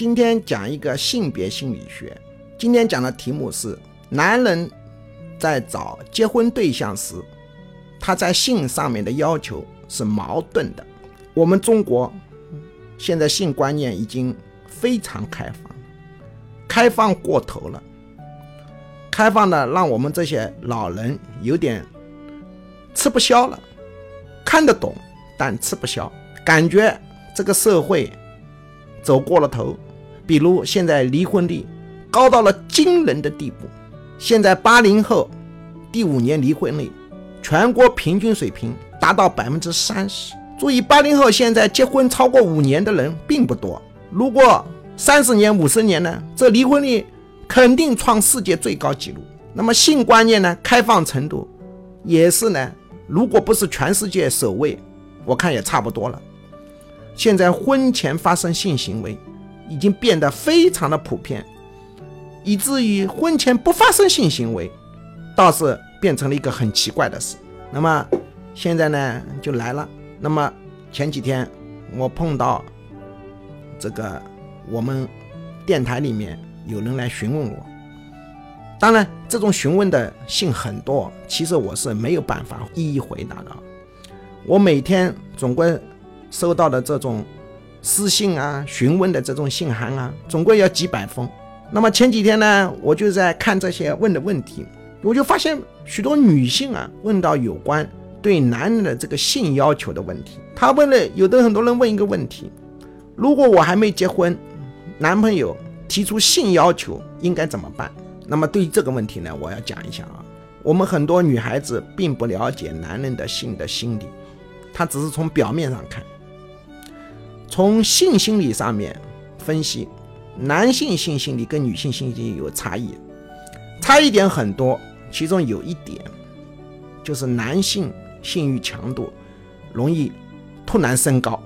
今天讲一个性别心理学。今天讲的题目是：男人在找结婚对象时，他在性上面的要求是矛盾的。我们中国现在性观念已经非常开放，开放过头了，开放的让我们这些老人有点吃不消了。看得懂，但吃不消，感觉这个社会走过了头。比如现在离婚率高到了惊人的地步，现在八零后第五年离婚率，全国平均水平达到百分之三十。注意，八零后现在结婚超过五年的人并不多，如果三十年、五十年呢，这离婚率肯定创世界最高纪录。那么性观念呢，开放程度也是呢，如果不是全世界首位，我看也差不多了。现在婚前发生性行为。已经变得非常的普遍，以至于婚前不发生性行为，倒是变成了一个很奇怪的事。那么现在呢，就来了。那么前几天我碰到这个我们电台里面有人来询问我，当然这种询问的信很多，其实我是没有办法一一回答的。我每天总归收到的这种。私信啊，询问的这种信函啊，总归要几百封。那么前几天呢，我就在看这些问的问题，我就发现许多女性啊，问到有关对男人的这个性要求的问题。他问了，有的很多人问一个问题：如果我还没结婚，男朋友提出性要求，应该怎么办？那么对于这个问题呢，我要讲一下啊，我们很多女孩子并不了解男人的性的心理，她只是从表面上看。从性心理上面分析，男性性心理跟女性性心理有差异，差异点很多。其中有一点，就是男性性欲强度容易突然升高，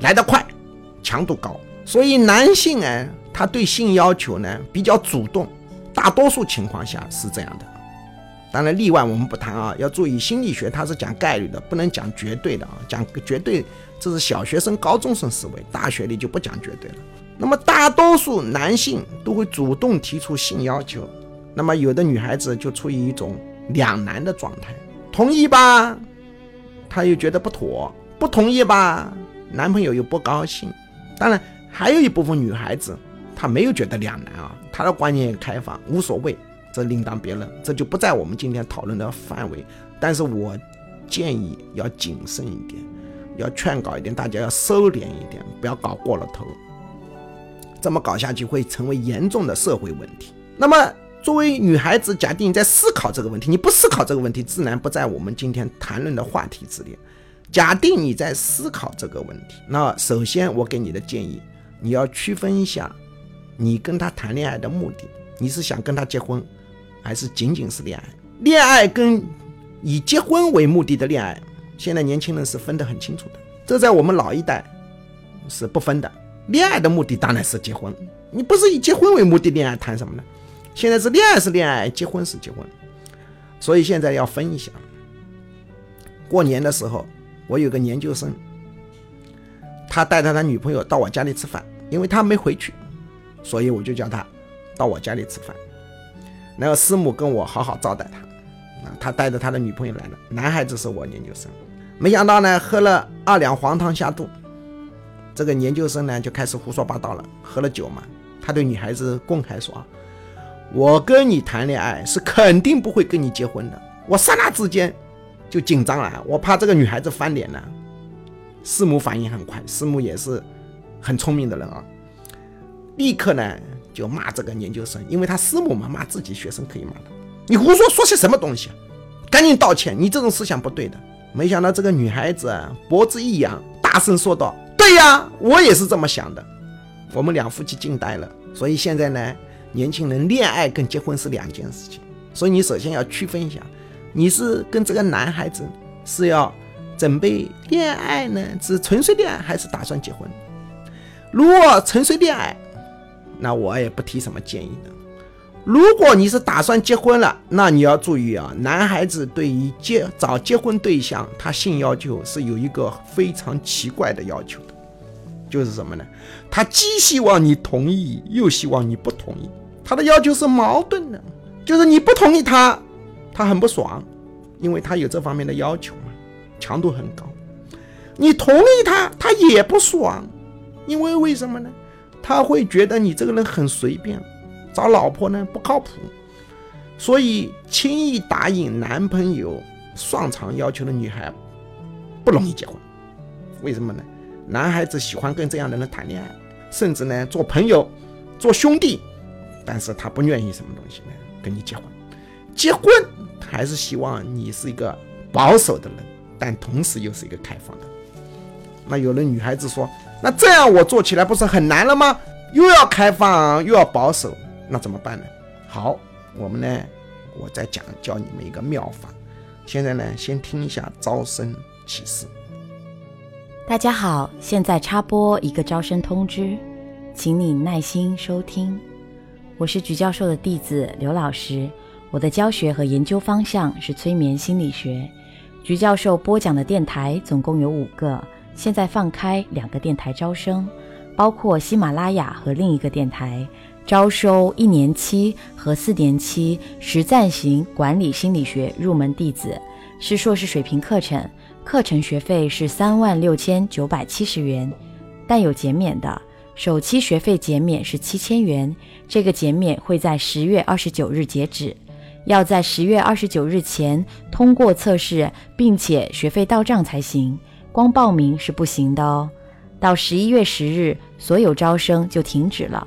来得快，强度高。所以男性哎，他对性要求呢比较主动，大多数情况下是这样的。当然例外我们不谈啊，要注意心理学它是讲概率的，不能讲绝对的啊，讲绝对。这是小学生、高中生思维，大学里就不讲绝对了。那么大多数男性都会主动提出性要求，那么有的女孩子就处于一种两难的状态，同意吧，她又觉得不妥；不同意吧，男朋友又不高兴。当然，还有一部分女孩子，她没有觉得两难啊，她的观念开放，无所谓，这另当别论，这就不在我们今天讨论的范围。但是我建议要谨慎一点。要劝告一点，大家要收敛一点，不要搞过了头。这么搞下去会成为严重的社会问题。那么，作为女孩子，假定你在思考这个问题，你不思考这个问题，自然不在我们今天谈论的话题之列。假定你在思考这个问题，那首先我给你的建议，你要区分一下，你跟他谈恋爱的目的，你是想跟他结婚，还是仅仅是恋爱？恋爱跟以结婚为目的的恋爱。现在年轻人是分得很清楚的，这在我们老一代是不分的。恋爱的目的当然是结婚，你不是以结婚为目的恋爱，谈什么呢？现在是恋爱是恋爱，结婚是结婚，所以现在要分一下。过年的时候，我有个研究生，他带着他女朋友到我家里吃饭，因为他没回去，所以我就叫他到我家里吃饭，然后师母跟我好好招待他。啊他带着他的女朋友来了，男孩子是我研究生，没想到呢，喝了二两黄汤下肚，这个研究生呢就开始胡说八道了。喝了酒嘛，他对女孩子公开说：“我跟你谈恋爱是肯定不会跟你结婚的。”我刹那之间就紧张了，我怕这个女孩子翻脸呢。师母反应很快，师母也是很聪明的人啊，立刻呢就骂这个研究生，因为他师母嘛，骂自己学生可以骂的。你胡说说些什么东西？赶紧道歉！你这种思想不对的。没想到这个女孩子，脖子一扬，大声说道：“对呀，我也是这么想的。”我们两夫妻惊呆了。所以现在呢，年轻人恋爱跟结婚是两件事情。所以你首先要区分一下，你是跟这个男孩子是要准备恋爱呢，是纯粹恋爱还是打算结婚？如果纯粹恋爱，那我也不提什么建议的。如果你是打算结婚了，那你要注意啊，男孩子对于结找结婚对象，他性要求是有一个非常奇怪的要求的，就是什么呢？他既希望你同意，又希望你不同意。他的要求是矛盾的，就是你不同意他，他很不爽，因为他有这方面的要求嘛，强度很高。你同意他，他也不爽，因为为什么呢？他会觉得你这个人很随便，找老婆呢不靠谱，所以轻易答应男朋友上床要求的女孩不容易结婚。为什么呢？男孩子喜欢跟这样的人谈恋爱，甚至呢做朋友、做兄弟，但是他不愿意什么东西呢？跟你结婚。结婚还是希望你是一个保守的人，但同时又是一个开放的。那有的女孩子说：“那这样我做起来不是很难了吗？又要开放又要保守，那怎么办呢？”好，我们呢，我再讲教你们一个妙法。现在呢，先听一下招生启示。大家好，现在插播一个招生通知，请你耐心收听。我是菊教授的弟子刘老师，我的教学和研究方向是催眠心理学。菊教授播讲的电台总共有五个。现在放开两个电台招生，包括喜马拉雅和另一个电台，招收一年期和四年期实战型管理心理学入门弟子，是硕士水平课程，课程学费是三万六千九百七十元，但有减免的，首期学费减免是七千元，这个减免会在十月二十九日截止，要在十月二十九日前通过测试，并且学费到账才行。光报名是不行的哦，到十一月十日，所有招生就停止了。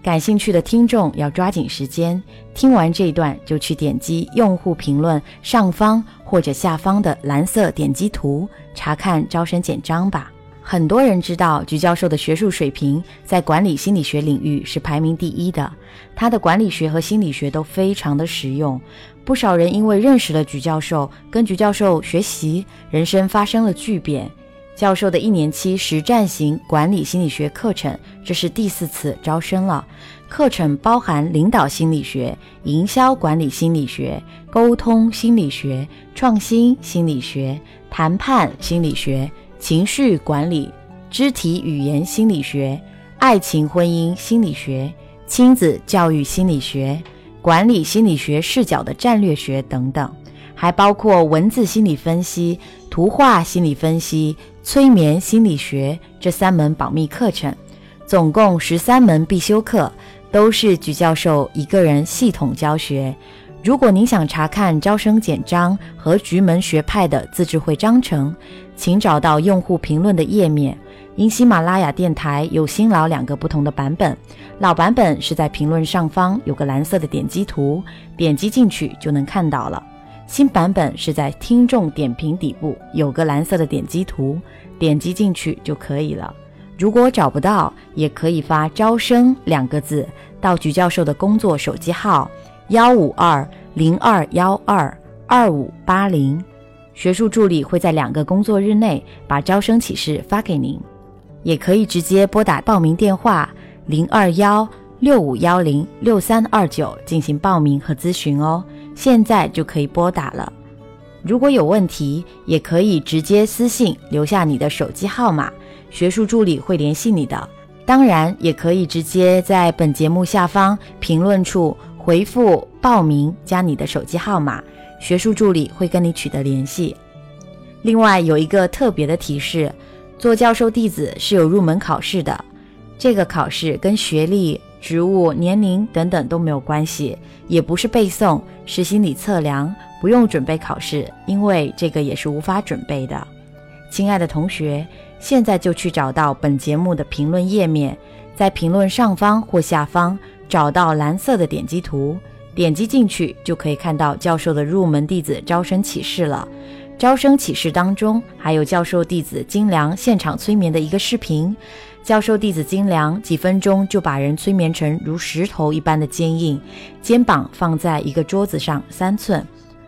感兴趣的听众要抓紧时间，听完这一段就去点击用户评论上方或者下方的蓝色点击图，查看招生简章吧。很多人知道菊教授的学术水平在管理心理学领域是排名第一的，他的管理学和心理学都非常的实用。不少人因为认识了菊教授，跟菊教授学习，人生发生了巨变。教授的一年期实战型管理心理学课程，这是第四次招生了。课程包含领导心理学、营销管理心理学、沟通心理学、创新心理学、谈判心理学、情绪管理、肢体语言心理学、爱情婚姻心理学、亲子教育心理学。管理心理学视角的战略学等等，还包括文字心理分析、图画心理分析、催眠心理学这三门保密课程，总共十三门必修课，都是菊教授一个人系统教学。如果您想查看招生简章和菊门学派的自治会章程，请找到用户评论的页面。因喜马拉雅电台有新老两个不同的版本，老版本是在评论上方有个蓝色的点击图，点击进去就能看到了；新版本是在听众点评底部有个蓝色的点击图，点击进去就可以了。如果找不到，也可以发“招生”两个字到菊教授的工作手机号幺五二零二幺二二五八零，学术助理会在两个工作日内把招生启事发给您。也可以直接拨打报名电话零二幺六五幺零六三二九进行报名和咨询哦，现在就可以拨打了。如果有问题，也可以直接私信留下你的手机号码，学术助理会联系你的。当然，也可以直接在本节目下方评论处回复报名加你的手机号码，学术助理会跟你取得联系。另外有一个特别的提示。做教授弟子是有入门考试的，这个考试跟学历、职务、年龄等等都没有关系，也不是背诵，是心理测量，不用准备考试，因为这个也是无法准备的。亲爱的同学，现在就去找到本节目的评论页面，在评论上方或下方找到蓝色的点击图，点击进去就可以看到教授的入门弟子招生启事了。招生启事当中还有教授弟子金良现场催眠的一个视频，教授弟子金良几分钟就把人催眠成如石头一般的坚硬，肩膀放在一个桌子上三寸，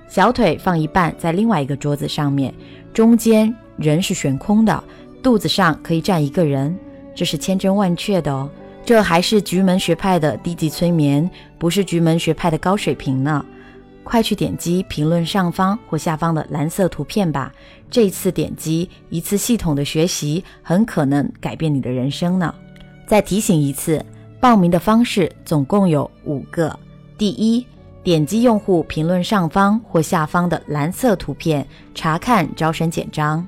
小腿放一半在另外一个桌子上面，中间人是悬空的，肚子上可以站一个人，这是千真万确的哦，这还是菊门学派的低级催眠，不是菊门学派的高水平呢。快去点击评论上方或下方的蓝色图片吧。这次点击一次系统的学习，很可能改变你的人生呢。再提醒一次，报名的方式总共有五个：第一，点击用户评论上方或下方的蓝色图片查看招生简章；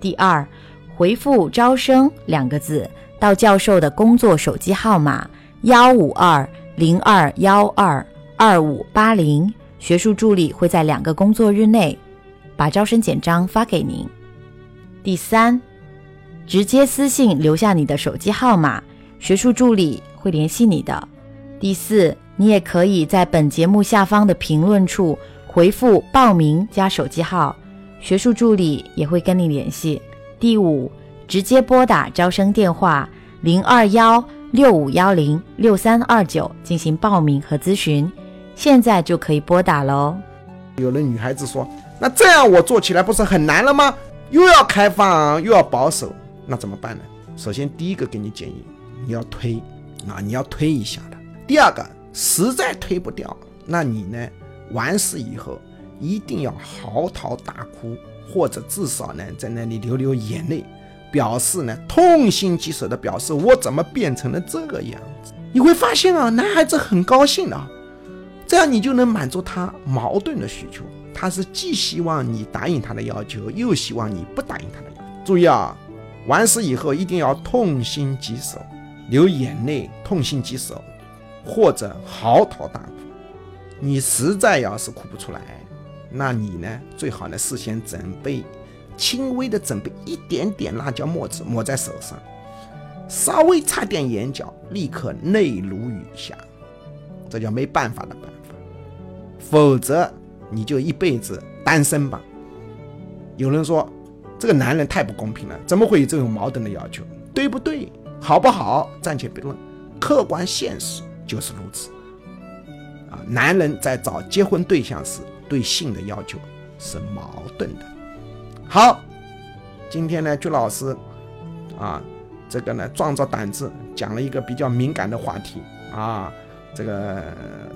第二，回复“招生”两个字到教授的工作手机号码幺五二零二幺二二五八零。学术助理会在两个工作日内把招生简章发给您。第三，直接私信留下你的手机号码，学术助理会联系你的。第四，你也可以在本节目下方的评论处回复“报名”加手机号，学术助理也会跟你联系。第五，直接拨打招生电话零二幺六五幺零六三二九进行报名和咨询。现在就可以拨打喽。有的女孩子说：“那这样我做起来不是很难了吗？又要开放又要保守，那怎么办呢？”首先，第一个给你建议，你要推啊，你要推一下的。第二个，实在推不掉，那你呢，完事以后一定要嚎啕大哭，或者至少呢，在那里流流眼泪，表示呢痛心疾首的表示我怎么变成了这个样子。你会发现啊，男孩子很高兴的。这样你就能满足他矛盾的需求，他是既希望你答应他的要求，又希望你不答应他的要求。注意啊，完事以后一定要痛心疾首，流眼泪，痛心疾首，或者嚎啕大哭。你实在要是哭不出来，那你呢，最好呢事先准备轻微的准备一点点辣椒末子抹在手上，稍微擦点眼角，立刻泪如雨下。这叫没办法的办法，否则你就一辈子单身吧。有人说这个男人太不公平了，怎么会有这种矛盾的要求？对不对？好不好？暂且不论，客观现实就是如此。啊，男人在找结婚对象时对性的要求是矛盾的。好，今天呢，鞠老师啊，这个呢，壮着胆子讲了一个比较敏感的话题啊。这个，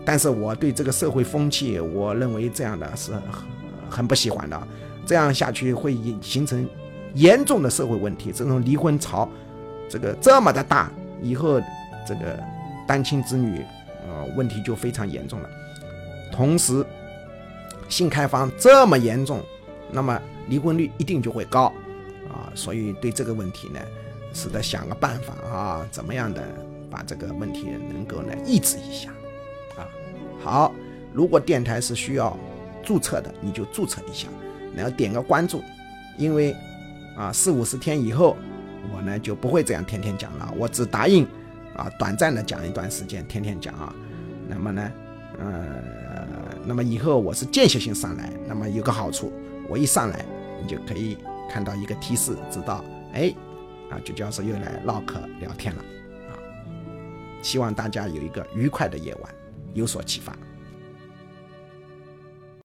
但是我对这个社会风气，我认为这样的是很很不喜欢的。这样下去会形成严重的社会问题，这种离婚潮，这个这么的大，以后这个单亲子女，呃，问题就非常严重了。同时，性开放这么严重，那么离婚率一定就会高啊。所以对这个问题呢，是得想个办法啊，怎么样的？把这个问题能够呢抑制一下，啊，好，如果电台是需要注册的，你就注册一下，然后点个关注，因为啊四五十天以后，我呢就不会这样天天讲了，我只答应啊短暂的讲一段时间，天天讲啊，那么呢，呃，那么以后我是间歇性上来，那么有个好处，我一上来你就可以看到一个提示，知道，哎，啊，就教授又来唠嗑聊天了。啊希望大家有一个愉快的夜晚，有所启发。